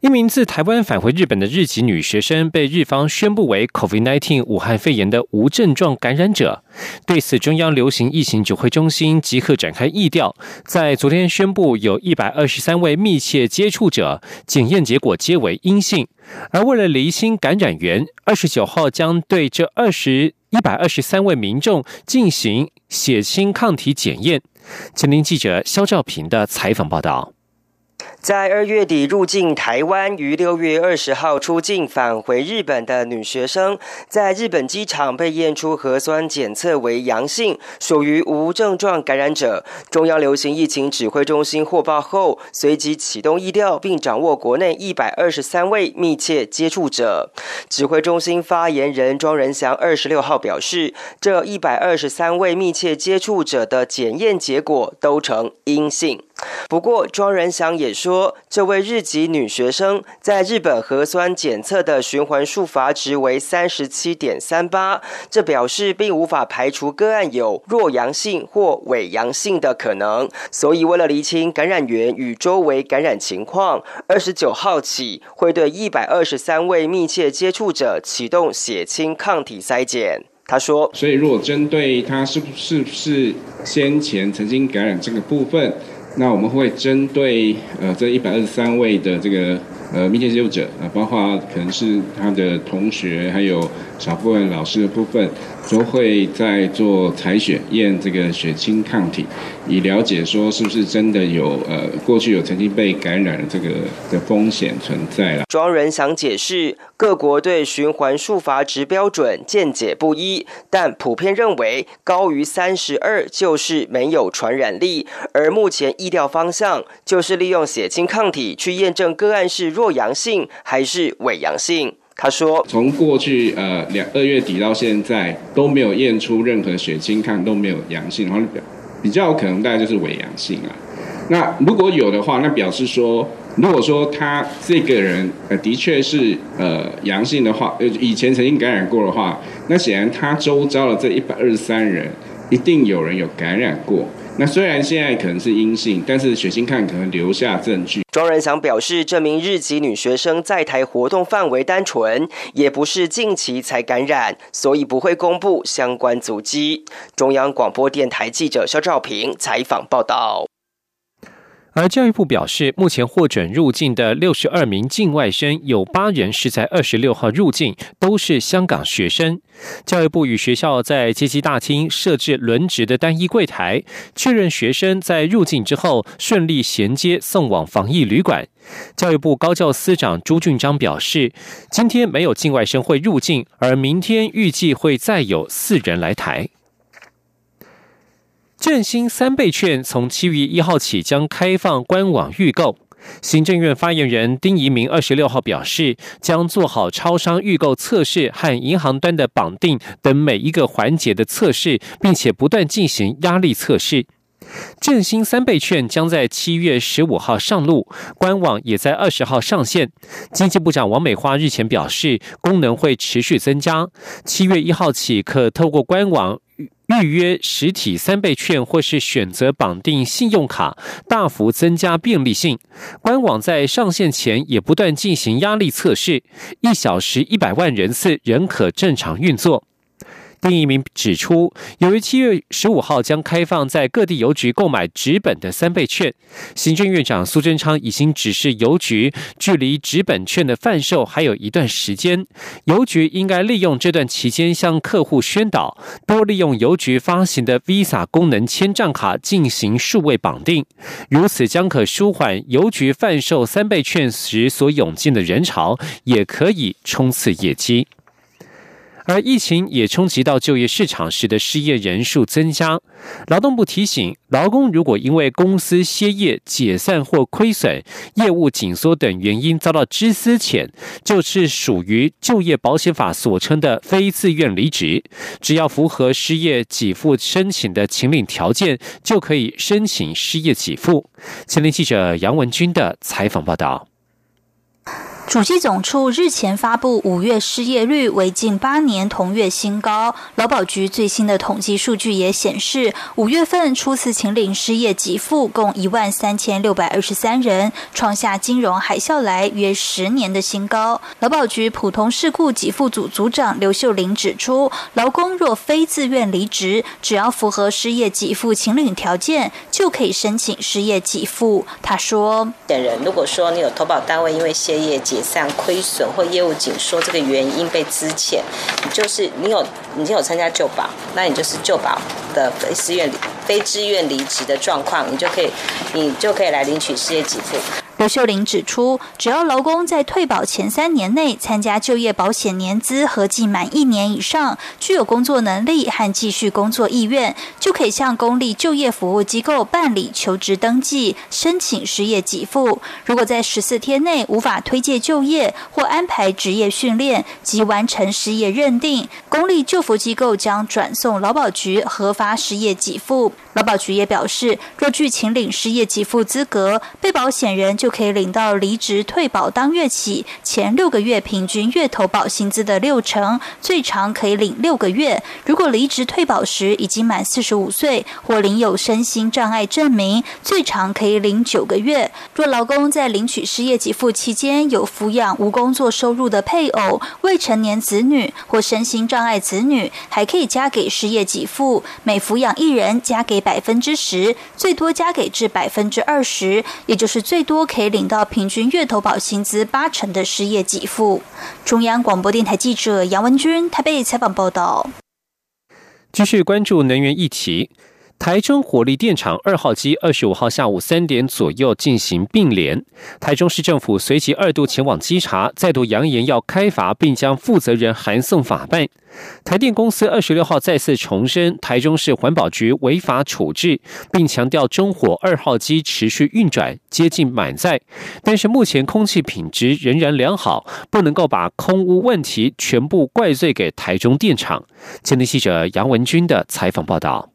一名自台湾返回日本的日籍女学生被日方宣布为 COVID-19 武汉肺炎的无症状感染者。对此，中央流行疫情指挥中心即刻展开疫调，在昨天宣布有一百二十三位密切接触者检验结果皆为阴性。而为了厘清感染源，二十九号将对这二十一百二十三位民众进行血清抗体检验。前林记者肖兆平的采访报道。在二月底入境台湾，于六月二十号出境返回日本的女学生，在日本机场被验出核酸检测为阳性，属于无症状感染者。中央流行疫情指挥中心获报后，随即启动疫调，并掌握国内一百二十三位密切接触者。指挥中心发言人庄仁祥二十六号表示，这一百二十三位密切接触者的检验结果都呈阴性。不过，庄仁祥也说，这位日籍女学生在日本核酸检测的循环数阀值为三十七点三八，这表示并无法排除个案有弱阳性或伪阳性的可能。所以，为了厘清感染源与周围感染情况，二十九号起会对一百二十三位密切接触者启动血清抗体筛检。他说：“所以，如果针对他是不是不是先前曾经感染这个部分。”那我们会针对呃这一百二十三位的这个呃密切接触者啊，包括可能是他的同学，还有少部分老师的部分。都会在做采血验这个血清抗体，以了解说是不是真的有呃过去有曾经被感染的这个的风险存在了。庄仁祥解释，各国对循环数阀值标准见解不一，但普遍认为高于三十二就是没有传染力。而目前意调方向就是利用血清抗体去验证个案是弱阳性还是伪阳性。他说：“从过去呃两二月底到现在都没有验出任何血清看都没有阳性，然后比较可能大概就是伪阳性啊。那如果有的话，那表示说，如果说他这个人呃的确是呃阳性的话，呃以前曾经感染过的话，那显然他周遭的这一百二十三人一定有人有感染过。”那虽然现在可能是阴性，但是血清看可能留下证据。庄仁祥表示，这名日籍女学生在台活动范围单纯，也不是近期才感染，所以不会公布相关足迹。中央广播电台记者肖兆平采访报道。而教育部表示，目前获准入境的六十二名境外生，有八人是在二十六号入境，都是香港学生。教育部与学校在接机大厅设置轮值的单一柜台，确认学生在入境之后顺利衔接送往防疫旅馆。教育部高教司长朱俊章表示，今天没有境外生会入境，而明天预计会再有四人来台。振兴三倍券从七月一号起将开放官网预购。行政院发言人丁仪明二十六号表示，将做好超商预购测试和银行端的绑定等每一个环节的测试，并且不断进行压力测试。振兴三倍券将在七月十五号上路，官网也在二十号上线。经济部长王美花日前表示，功能会持续增加，七月一号起可透过官网。预约实体三倍券，或是选择绑定信用卡，大幅增加便利性。官网在上线前也不断进行压力测试，一小时一百万人次仍可正常运作。丁一鸣指出，由于七月十五号将开放在各地邮局购买纸本的三倍券，行政院长苏贞昌已经指示邮局，距离纸本券的贩售还有一段时间，邮局应该利用这段期间向客户宣导，多利用邮局发行的 Visa 功能签账卡进行数位绑定，如此将可舒缓邮局贩售三倍券时所涌进的人潮，也可以冲刺业绩。而疫情也冲击到就业市场，使得失业人数增加。劳动部提醒，劳工如果因为公司歇业、解散或亏损、业务紧缩等原因遭到知思遣，就是属于就业保险法所称的非自愿离职。只要符合失业给付申请的请领条件，就可以申请失业给付。前天记者杨文军的采访报道。主计总处日前发布五月失业率为近八年同月新高。劳保局最新的统计数据也显示，五月份初次请领失业给付共一万三千六百二十三人，创下金融海啸来约十年的新高。劳保局普通事故给付组组长刘秀玲指出，劳工若非自愿离职，只要符合失业给付请领条件，就可以申请失业给付。他说：“本人如果说你有投保单位因为歇业解散亏损或业务紧缩这个原因被资遣，就是你有你有参加旧保，那你就是旧保的非自愿非自愿离职的状况，你就可以你就可以来领取失业给付。刘秀玲指出，只要劳工在退保前三年内参加就业保险年资合计满一年以上，具有工作能力和继续工作意愿，就可以向公立就业服务机构办理求职登记，申请失业给付。如果在十四天内无法推介就业或安排职业训练及完成失业认定，公立就服机构将转送劳保局核发失业给付。劳保局也表示，若具请领失业给付资格，被保险人就可以领到离职退保当月起前六个月平均月投保薪资的六成，最长可以领六个月。如果离职退保时已经满四十五岁或领有身心障碍证明，最长可以领九个月。若劳工在领取失业给付期间有抚养无工作收入的配偶、未成年子女或身心障碍子女，还可以加给失业给付，每抚养一人加给。百分之十，最多加给至百分之二十，也就是最多可以领到平均月投保薪资八成的失业给付。中央广播电台记者杨文君台北采访报道。继续关注能源议题。台中火力电厂二号机二十五号下午三点左右进行并联，台中市政府随即二度前往稽查，再度扬言要开罚，并将负责人函送法办。台电公司二十六号再次重申台中市环保局违法处置，并强调中火二号机持续运转，接近满载，但是目前空气品质仍然良好，不能够把空污问题全部怪罪给台中电厂。前天记者杨文军的采访报道。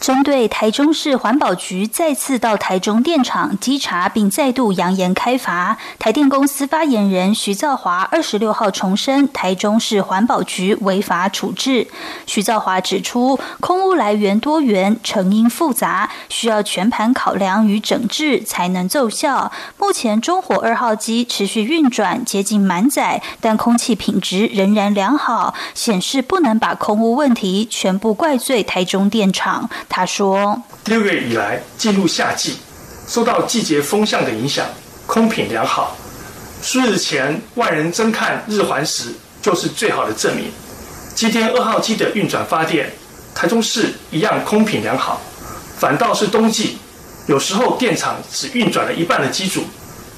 针对台中市环保局再次到台中电厂稽查，并再度扬言开罚，台电公司发言人徐兆华二十六号重申台中市环保局违法处置。徐兆华指出，空污来源多元，成因复杂，需要全盘考量与整治才能奏效。目前中火二号机持续运转，接近满载，但空气品质仍然良好，显示不能把空污问题全部怪罪台中电厂。他说：“六月以来进入夏季，受到季节风向的影响，空品良好。数日前万人争看日环食，就是最好的证明。今天二号机的运转发电，台中市一样空品良好。反倒是冬季，有时候电厂只运转了一半的机组，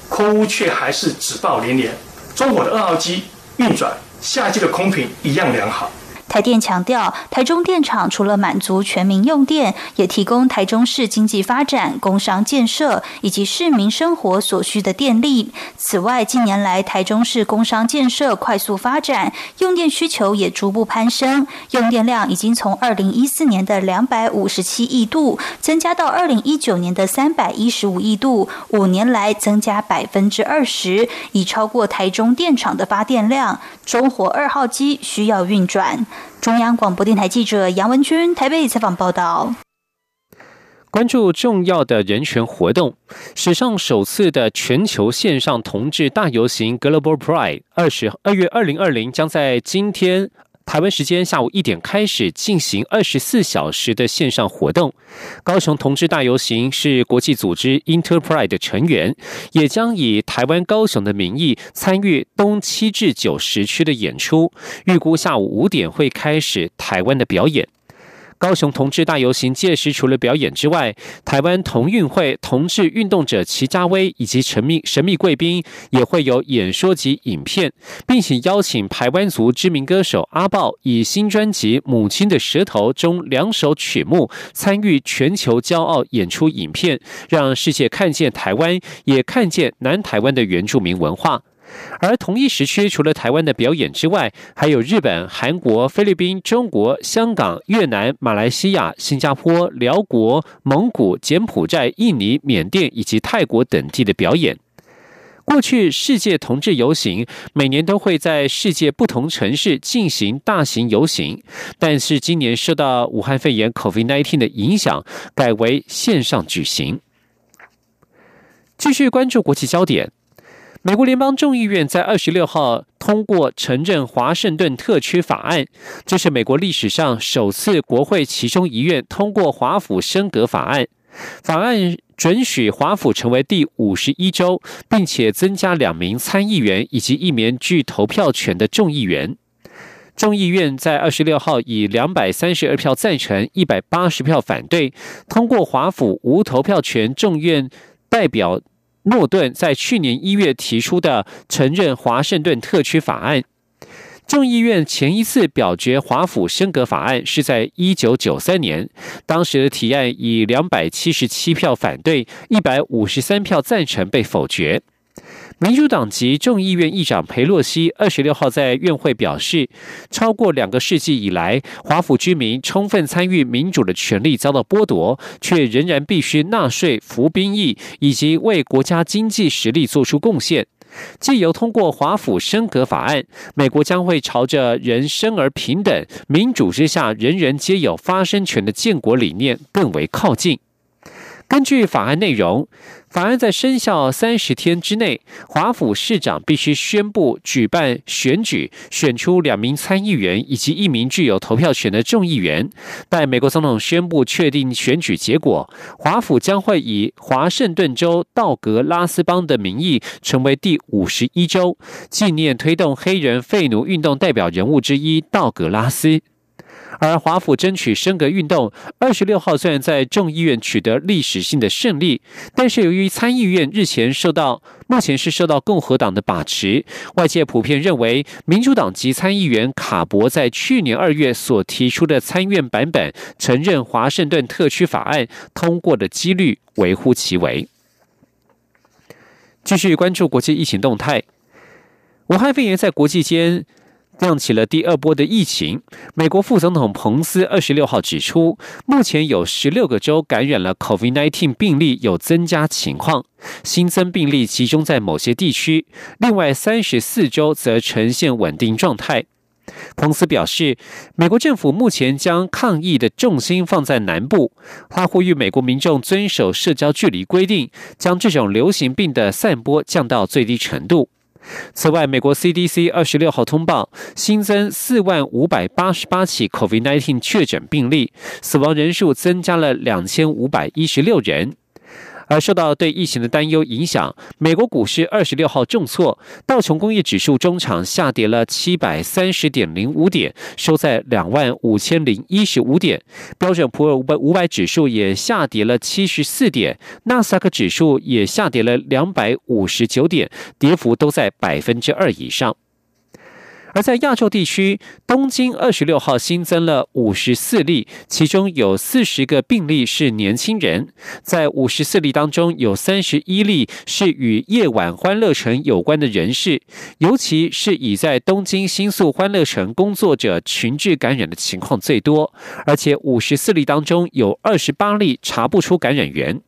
空污却还是只报连连。中火的二号机运转，夏季的空品一样良好。”台电强调，台中电厂除了满足全民用电，也提供台中市经济发展、工商建设以及市民生活所需的电力。此外，近年来台中市工商建设快速发展，用电需求也逐步攀升，用电量已经从二零一四年的两百五十七亿度增加到二零一九年的三百一十五亿度，五年来增加百分之二十，已超过台中电厂的发电量。中火二号机需要运转。中央广播电台记者杨文君台北采访报道。关注重要的人权活动，史上首次的全球线上同志大游行 Global Pride 二十二月二零二零将在今天。台湾时间下午一点开始进行二十四小时的线上活动。高雄同志大游行是国际组织 Interpride 的成员，也将以台湾高雄的名义参与东七至九时区的演出。预估下午五点会开始台湾的表演。高雄同志大游行届时除了表演之外，台湾同运会同志运动者齐家威以及神秘神秘贵宾也会有演说及影片，并且邀请台湾族知名歌手阿豹以新专辑《母亲的舌头》中两首曲目参与全球骄傲演出影片，让世界看见台湾，也看见南台湾的原住民文化。而同一时区，除了台湾的表演之外，还有日本、韩国、菲律宾、中国、香港、越南、马来西亚、新加坡、辽国、蒙古、柬埔寨、印尼、缅甸以及泰国等地的表演。过去世界同志游行每年都会在世界不同城市进行大型游行，但是今年受到武汉肺炎 （COVID-19） 的影响，改为线上举行。继续关注国际焦点。美国联邦众议院在二十六号通过承认华盛顿特区法案，这是美国历史上首次国会其中一院通过华府升格法案。法案准许华府成为第五十一州，并且增加两名参议员以及一名具投票权的众议员。众议院在二十六号以两百三十二票赞成、一百八十票反对，通过华府无投票权众院代表。诺顿在去年一月提出的承认华盛顿特区法案，众议院前一次表决华府升格法案是在一九九三年，当时的提案以两百七十七票反对、一百五十三票赞成被否决。民主党籍众议院议长佩洛西二十六号在院会表示，超过两个世纪以来，华府居民充分参与民主的权利遭到剥夺，却仍然必须纳税、服兵役以及为国家经济实力做出贡献。借由通过华府升格法案，美国将会朝着人生而平等、民主之下人人皆有发声权的建国理念更为靠近。根据法案内容。法案在生效三十天之内，华府市长必须宣布举办选举，选出两名参议员以及一名具有投票权的众议员。待美国总统宣布确定选举结果，华府将会以华盛顿州道格拉斯邦的名义成为第五十一州，纪念推动黑人废奴运动代表人物之一道格拉斯。而华府争取升格运动，二十六号虽然在众议院取得历史性的胜利，但是由于参议院日前受到目前是受到共和党的把持，外界普遍认为民主党籍参议员卡博在去年二月所提出的参院版本承认华盛顿特区法案通过的几率微乎其微。继续关注国际疫情动态，武汉肺炎在国际间。亮起了第二波的疫情。美国副总统彭斯二十六号指出，目前有十六个州感染了 COVID-19 病例有增加情况，新增病例集中在某些地区，另外三十四州则呈现稳定状态。彭斯表示，美国政府目前将抗疫的重心放在南部，他呼吁美国民众遵守社交距离规定，将这种流行病的散播降到最低程度。此外，美国 CDC 二十六号通报新增四万五百八十八起 COVID-19 确诊病例，死亡人数增加了两千五百一十六人。而受到对疫情的担忧影响，美国股市二十六号重挫，道琼工业指数中场下跌了七百三十点零五点，收在两万五千零一十五点；标准普尔五百五百指数也下跌了七十四点，纳斯达克指数也下跌了两百五十九点，跌幅都在百分之二以上。而在亚洲地区，东京二十六号新增了五十四例，其中有四十个病例是年轻人。在五十四例当中，有三十一例是与夜晚欢乐城有关的人士，尤其是以在东京新宿欢乐城工作者群聚感染的情况最多。而且五十四例当中有二十八例查不出感染源。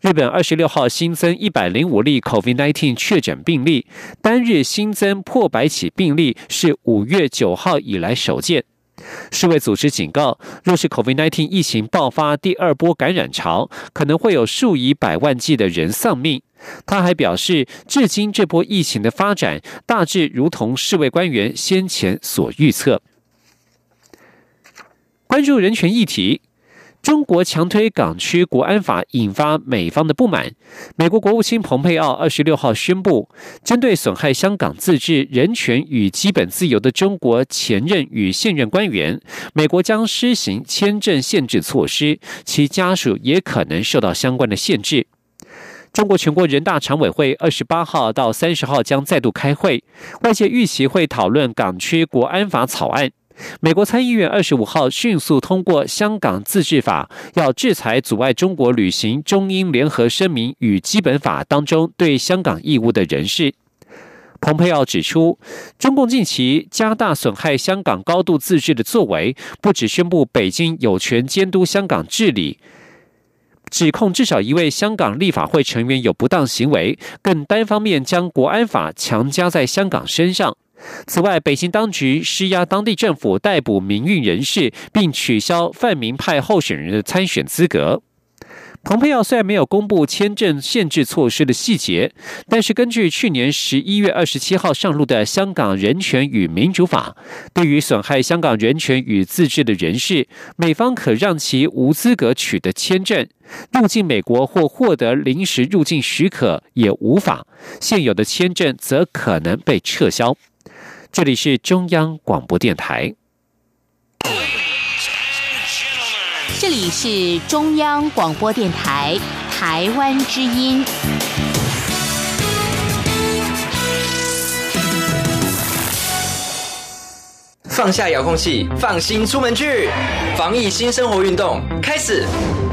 日本二十六号新增一百零五例 COVID-19 确诊病例，单日新增破百起病例是五月九号以来首见。世卫组织警告，若是 COVID-19 疫情爆发第二波感染潮，可能会有数以百万计的人丧命。他还表示，至今这波疫情的发展大致如同世卫官员先前所预测。关注人权议题。中国强推港区国安法，引发美方的不满。美国国务卿蓬佩奥二十六号宣布，针对损害香港自治、人权与基本自由的中国前任与现任官员，美国将施行签证限制措施，其家属也可能受到相关的限制。中国全国人大常委会二十八号到三十号将再度开会，外界预期会讨论港区国安法草案。美国参议院二十五号迅速通过《香港自治法》，要制裁阻碍中国履行中英联合声明与基本法当中对香港义务的人士。蓬佩奥指出，中共近期加大损害香港高度自治的作为，不只宣布北京有权监督香港治理，指控至少一位香港立法会成员有不当行为，更单方面将国安法强加在香港身上。此外，北京当局施压当地政府逮捕民运人士，并取消泛民派候选人的参选资格。蓬佩奥虽然没有公布签证限制措施的细节，但是根据去年十一月二十七号上路的《香港人权与民主法》，对于损害香港人权与自治的人士，美方可让其无资格取得签证，入境美国或获得临时入境许可也无法，现有的签证则可能被撤销。这里是中央广播电台。这里是中央广播电台台湾之音。放下遥控器，放心出门去，防疫新生活运动开始。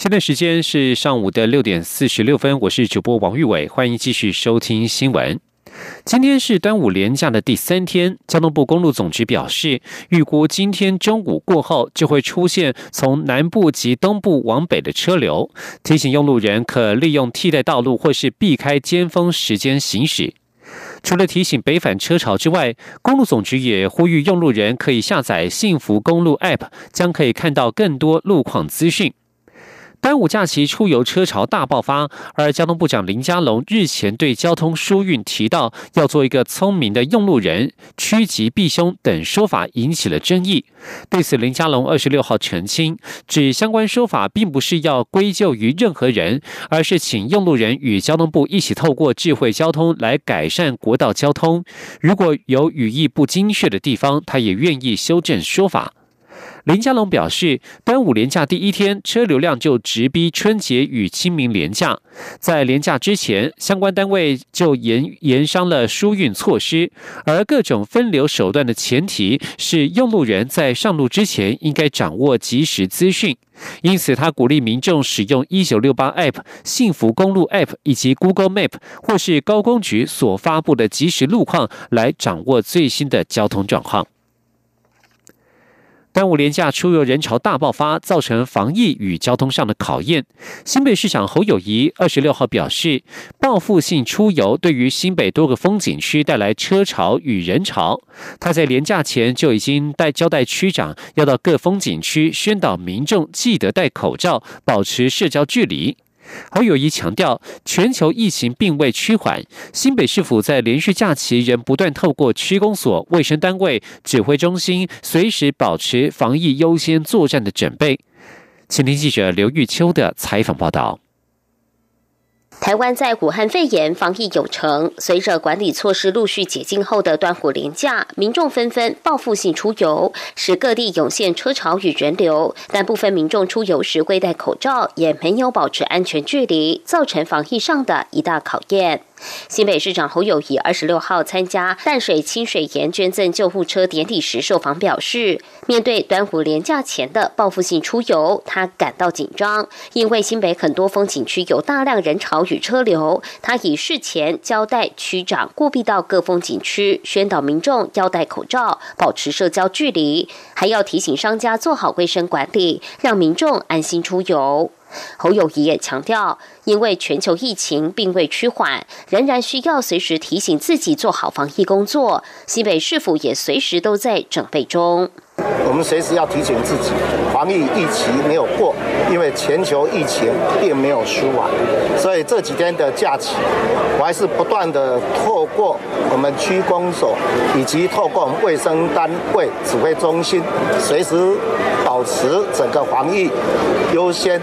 现在时间是上午的六点四十六分，我是主播王玉伟，欢迎继续收听新闻。今天是端午连假的第三天，交通部公路总局表示，预估今天中午过后就会出现从南部及东部往北的车流，提醒用路人可利用替代道路或是避开尖峰时间行驶。除了提醒北返车潮之外，公路总局也呼吁用路人可以下载幸福公路 App，将可以看到更多路况资讯。端午假期出游车潮大爆发，而交通部长林佳龙日前对交通疏运提到要做一个聪明的用路人，趋吉避凶等说法引起了争议。对此，林佳龙二十六号澄清，指相关说法并不是要归咎于任何人，而是请用路人与交通部一起透过智慧交通来改善国道交通。如果有语义不精确的地方，他也愿意修正说法。林佳龙表示，端午连假第一天车流量就直逼春节与清明连假，在连假之前，相关单位就严严商了疏运措施，而各种分流手段的前提是用路人在上路之前应该掌握即时资讯，因此他鼓励民众使用一九六八 App、幸福公路 App 以及 Google Map 或是高工局所发布的即时路况来掌握最新的交通状况。端午连假出游人潮大爆发，造成防疫与交通上的考验。新北市长侯友谊二十六号表示，报复性出游对于新北多个风景区带来车潮与人潮。他在连假前就已经带交代区长，要到各风景区宣导民众记得戴口罩，保持社交距离。侯友谊强调，全球疫情并未趋缓，新北市府在连续假期仍不断透过区公所、卫生单位、指挥中心，随时保持防疫优先作战的准备。请听记者刘玉秋的采访报道。台湾在武汉肺炎防疫有成，随着管理措施陆续解禁后的端午连假，民众纷纷报复性出游，使各地涌现车潮与人流。但部分民众出游时未戴口罩，也没有保持安全距离，造成防疫上的一大考验。新北市长侯友谊二十六号参加淡水清水岩捐赠救护车典礼时受访表示，面对端午连假前的报复性出游，他感到紧张，因为新北很多风景区有大量人潮与车流。他已事前交代区长务必到各风景区宣导民众要戴口罩、保持社交距离，还要提醒商家做好卫生管理，让民众安心出游。侯友谊也强调，因为全球疫情并未趋缓，仍然需要随时提醒自己做好防疫工作。西北市府也随时都在准备中。我们随时要提醒自己，防疫疫情没有过，因为全球疫情并没有舒缓，所以这几天的假期，我还是不断的透过我们区公所以及透过卫生单位指挥中心，随时保持整个防疫优先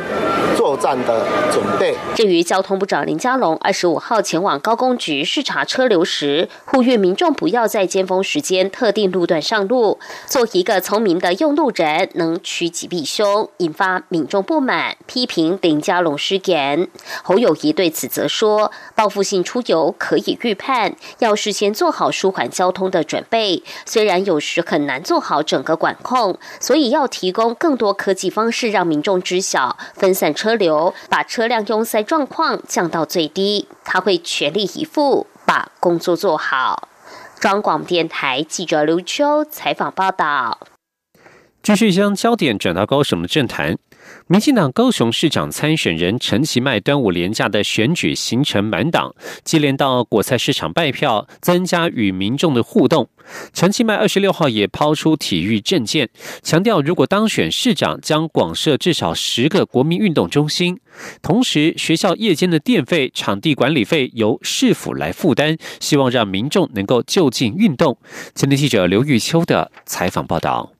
作战的准备。至于交通部长林佳龙二十五号前往高工局视察车流时，呼吁民众不要在尖峰时间特定路段上路，做一个。聪明的用路人能趋吉避凶，引发民众不满，批评林佳龙失言。侯友谊对此则说：“报复性出游可以预判，要事先做好舒缓交通的准备。虽然有时很难做好整个管控，所以要提供更多科技方式让民众知晓，分散车流，把车辆拥塞状况降到最低。他会全力以赴把工作做好。”中广电台记者刘秋采访报道。继续将焦点转到高雄的政坛，民进党高雄市长参选人陈其迈端午连假的选举行程满档，接连到果菜市场拜票，增加与民众的互动。陈其迈二十六号也抛出体育政见，强调如果当选市长，将广设至少十个国民运动中心，同时学校夜间的电费、场地管理费由市府来负担，希望让民众能够就近运动。前天记者刘玉秋的采访报道。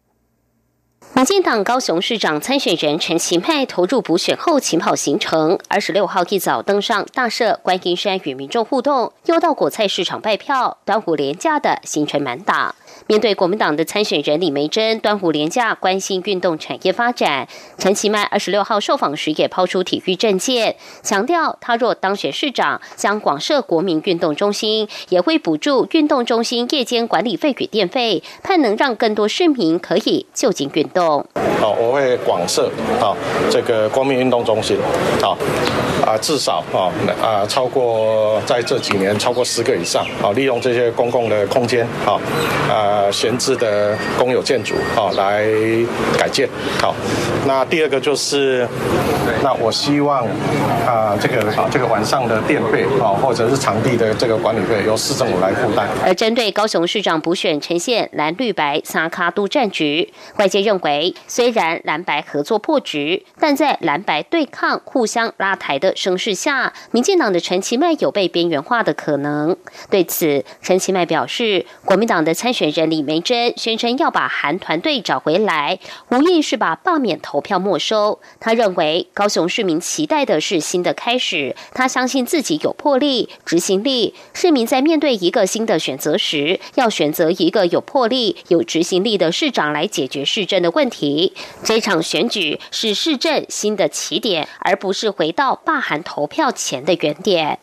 民进党高雄市长参选人陈其迈投入补选后起跑行程，二十六号一早登上大社观音山与民众互动，又到果菜市场拜票，端午廉价的行程满档。面对国民党的参选人李梅珍，端午连假关心运动产业发展，陈其迈二十六号受访时也抛出体育政见，强调他若当选市长，将广设国民运动中心，也会补助运动中心夜间管理费与电费，盼能让更多市民可以就近运动。好，我会广设好这个国民运动中心，好啊，至少啊啊超过在这几年超过十个以上，好利用这些公共的空间，好啊。呃，闲置的公有建筑啊，来改建。好，那第二个就是，那我希望啊，这个啊，这个晚上的电费啊，或者是场地的这个管理费，由市政府来负担。而针对高雄市长补选呈现蓝绿白三卡都战局，外界认为，虽然蓝白合作破局，但在蓝白对抗、互相拉台的声势下，民进党的陈其迈有被边缘化的可能。对此，陈其迈表示，国民党的参选人。李梅珍宣称要把韩团队找回来，无疑是把罢免投票没收。他认为高雄市民期待的是新的开始，他相信自己有魄力、执行力。市民在面对一个新的选择时，要选择一个有魄力、有执行力的市长来解决市政的问题。这场选举是市政新的起点，而不是回到罢韩投票前的原点。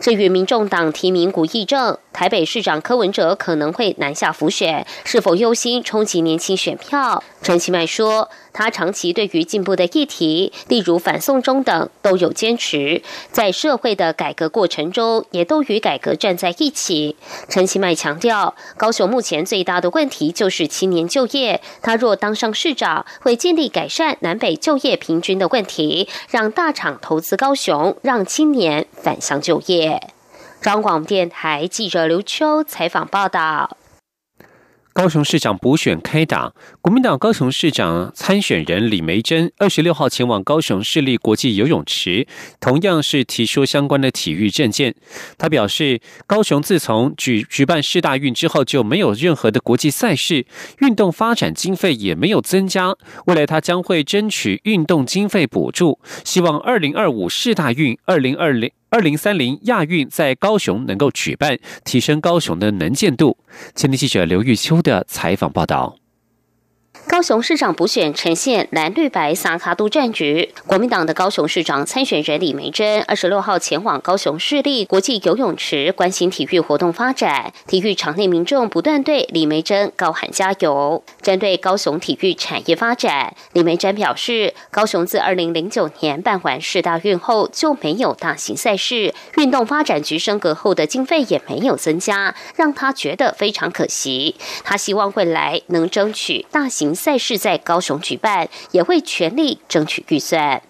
至于民众党提名古议政，台北市长柯文哲可能会南下浮选，是否忧心冲击年轻选票？陈其迈说。他长期对于进步的议题，例如反送中等，都有坚持，在社会的改革过程中，也都与改革站在一起。陈其迈强调，高雄目前最大的问题就是青年就业。他若当上市长，会尽力改善南北就业平均的问题，让大厂投资高雄，让青年返乡就业。中广电台记者刘秋采访报道。高雄市长补选开打，国民党高雄市长参选人李梅珍二十六号前往高雄市立国际游泳池，同样是提出相关的体育政见。他表示，高雄自从举举办世大运之后，就没有任何的国际赛事，运动发展经费也没有增加。未来他将会争取运动经费补助，希望二零二五世大运、二零二零。二零三零亚运在高雄能够举办，提升高雄的能见度。前天记者刘玉秋的采访报道。高雄市长补选呈现蓝绿白萨卡都战局。国民党的高雄市长参选人李梅珍二十六号前往高雄市立国际游泳池关心体育活动发展，体育场内民众不断对李梅珍高喊加油。针对高雄体育产业发展，李梅珍表示，高雄自二零零九年办完市大运后就没有大型赛事，运动发展局升格后的经费也没有增加，让他觉得非常可惜。他希望未来能争取大型。赛事在高雄举办，也会全力争取预算。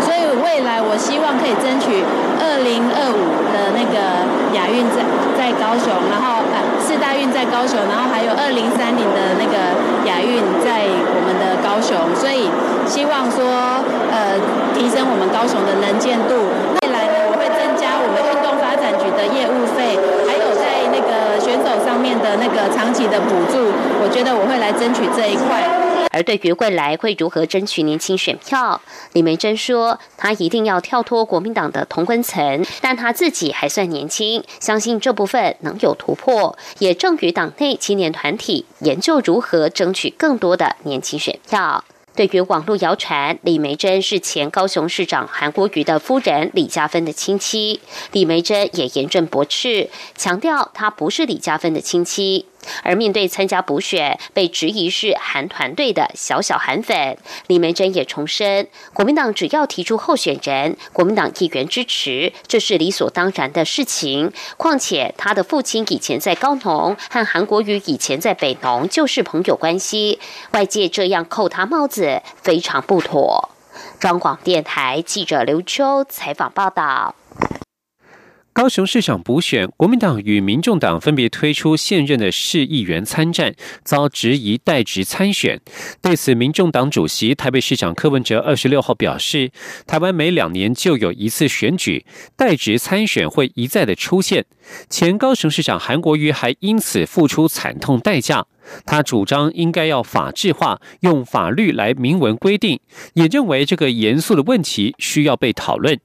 所以未来我希望可以争取二零二五的那个亚运在在高雄，然后呃四大运在高雄，然后还有二零三零的那个亚运在我们的高雄，所以希望说呃提升我们高雄的能见度。未来呢，我会增加我们运动发展局的业务费，上面的那个长期的补助，我觉得我会来争取这一块。而对于未来会如何争取年轻选票，李梅珍说，她一定要跳脱国民党的同温层，但她自己还算年轻，相信这部分能有突破，也正与党内青年团体研究如何争取更多的年轻选票。对于网络谣传李梅珍是前高雄市长韩国瑜的夫人李嘉芬的亲戚，李梅珍也严正驳斥，强调她不是李嘉芬的亲戚。而面对参加补选被质疑是韩团队的小小韩粉，李梅珍也重申，国民党只要提出候选人，国民党议员支持，这是理所当然的事情。况且他的父亲以前在高农，和韩国瑜以前在北农就是朋友关系，外界这样扣他帽子非常不妥。中广电台记者刘秋采访报道。高雄市长补选，国民党与民众党分别推出现任的市议员参战，遭质疑代职参选。对此，民众党主席台北市长柯文哲二十六号表示，台湾每两年就有一次选举，代职参选会一再的出现。前高雄市长韩国瑜还因此付出惨痛代价。他主张应该要法制化，用法律来明文规定，也认为这个严肃的问题需要被讨论。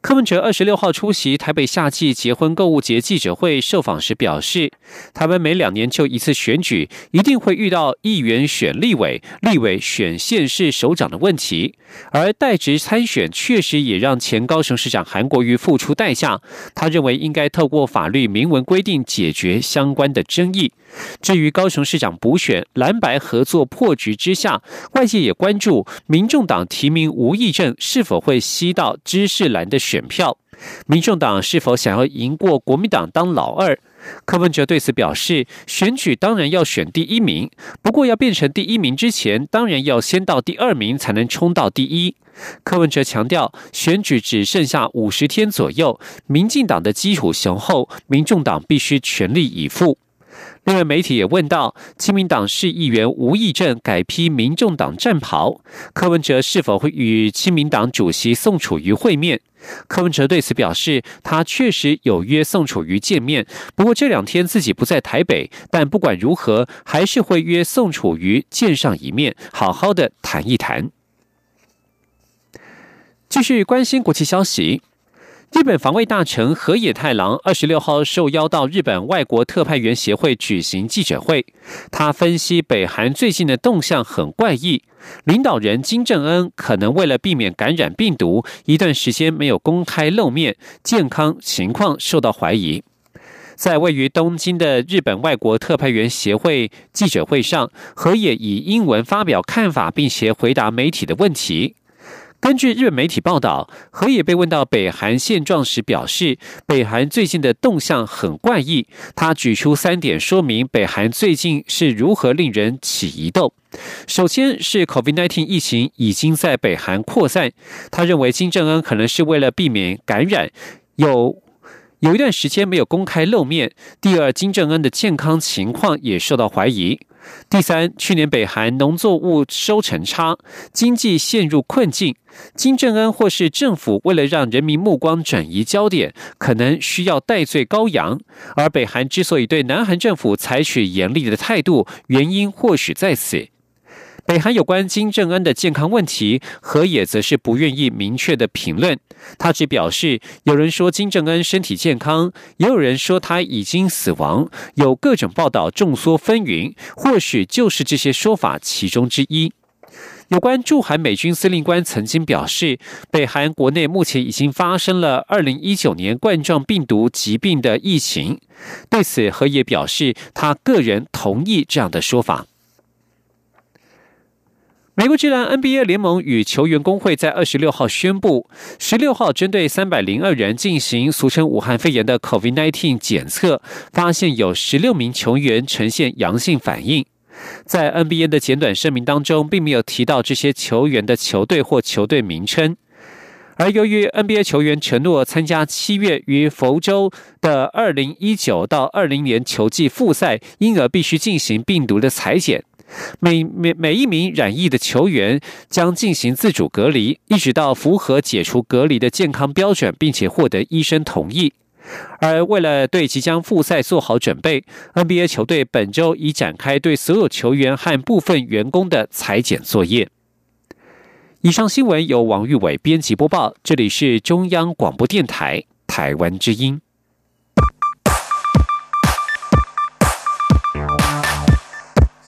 柯文哲二十六号出席台北夏季结婚购物节记者会受访时表示，台湾每两年就一次选举，一定会遇到议员选立委、立委选县市首长的问题，而代职参选确实也让前高雄市长韩国瑜付出代价。他认为应该透过法律明文规定解决相关的争议。至于高雄市长补选蓝白合作破局之下，外界也关注民众党提名吴益政是否会吸到知识蓝的选选票，民众党是否想要赢过国民党当老二？柯文哲对此表示，选举当然要选第一名，不过要变成第一名之前，当然要先到第二名才能冲到第一。柯文哲强调，选举只剩下五十天左右，民进党的基础雄厚，民众党必须全力以赴。另外，媒体也问到，亲民党市议员吴益政改披民众党战袍，柯文哲是否会与亲民党主席宋楚瑜会面？柯文哲对此表示，他确实有约宋楚瑜见面，不过这两天自己不在台北，但不管如何，还是会约宋楚瑜见上一面，好好的谈一谈。继续关心国际消息。日本防卫大臣河野太郎二十六号受邀到日本外国特派员协会举行记者会，他分析北韩最近的动向很怪异，领导人金正恩可能为了避免感染病毒，一段时间没有公开露面，健康情况受到怀疑。在位于东京的日本外国特派员协会记者会上，河野以英文发表看法，并且回答媒体的问题。根据日本媒体报道，河野被问到北韩现状时表示，北韩最近的动向很怪异。他举出三点说明北韩最近是如何令人起疑窦。首先是 COVID-19 疫情已经在北韩扩散，他认为金正恩可能是为了避免感染，有有一段时间没有公开露面。第二，金正恩的健康情况也受到怀疑。第三，去年北韩农作物收成差，经济陷入困境。金正恩或是政府为了让人民目光转移焦点，可能需要戴罪羔羊。而北韩之所以对南韩政府采取严厉的态度，原因或许在此。北韩有关金正恩的健康问题，河野则是不愿意明确的评论。他只表示，有人说金正恩身体健康，也有人说他已经死亡，有各种报道众说纷纭，或许就是这些说法其中之一。有关驻韩美军司令官曾经表示，北韩国内目前已经发生了二零一九年冠状病毒疾病的疫情。对此，何野表示，他个人同意这样的说法。美国职篮 NBA 联盟与球员工会在二十六号宣布，十六号针对三百零二人进行俗称武汉肺炎的 COVID-19 检测，发现有十六名球员呈现阳性反应。在 NBA 的简短声明当中，并没有提到这些球员的球队或球队名称。而由于 NBA 球员承诺参加七月于佛州的二零一九到二零年球季复赛，因而必须进行病毒的裁剪。每每每一名染疫的球员将进行自主隔离，一直到符合解除隔离的健康标准，并且获得医生同意。而为了对即将复赛做好准备，NBA 球队本周已展开对所有球员和部分员工的裁剪作业。以上新闻由王玉伟编辑播报，这里是中央广播电台台湾之音。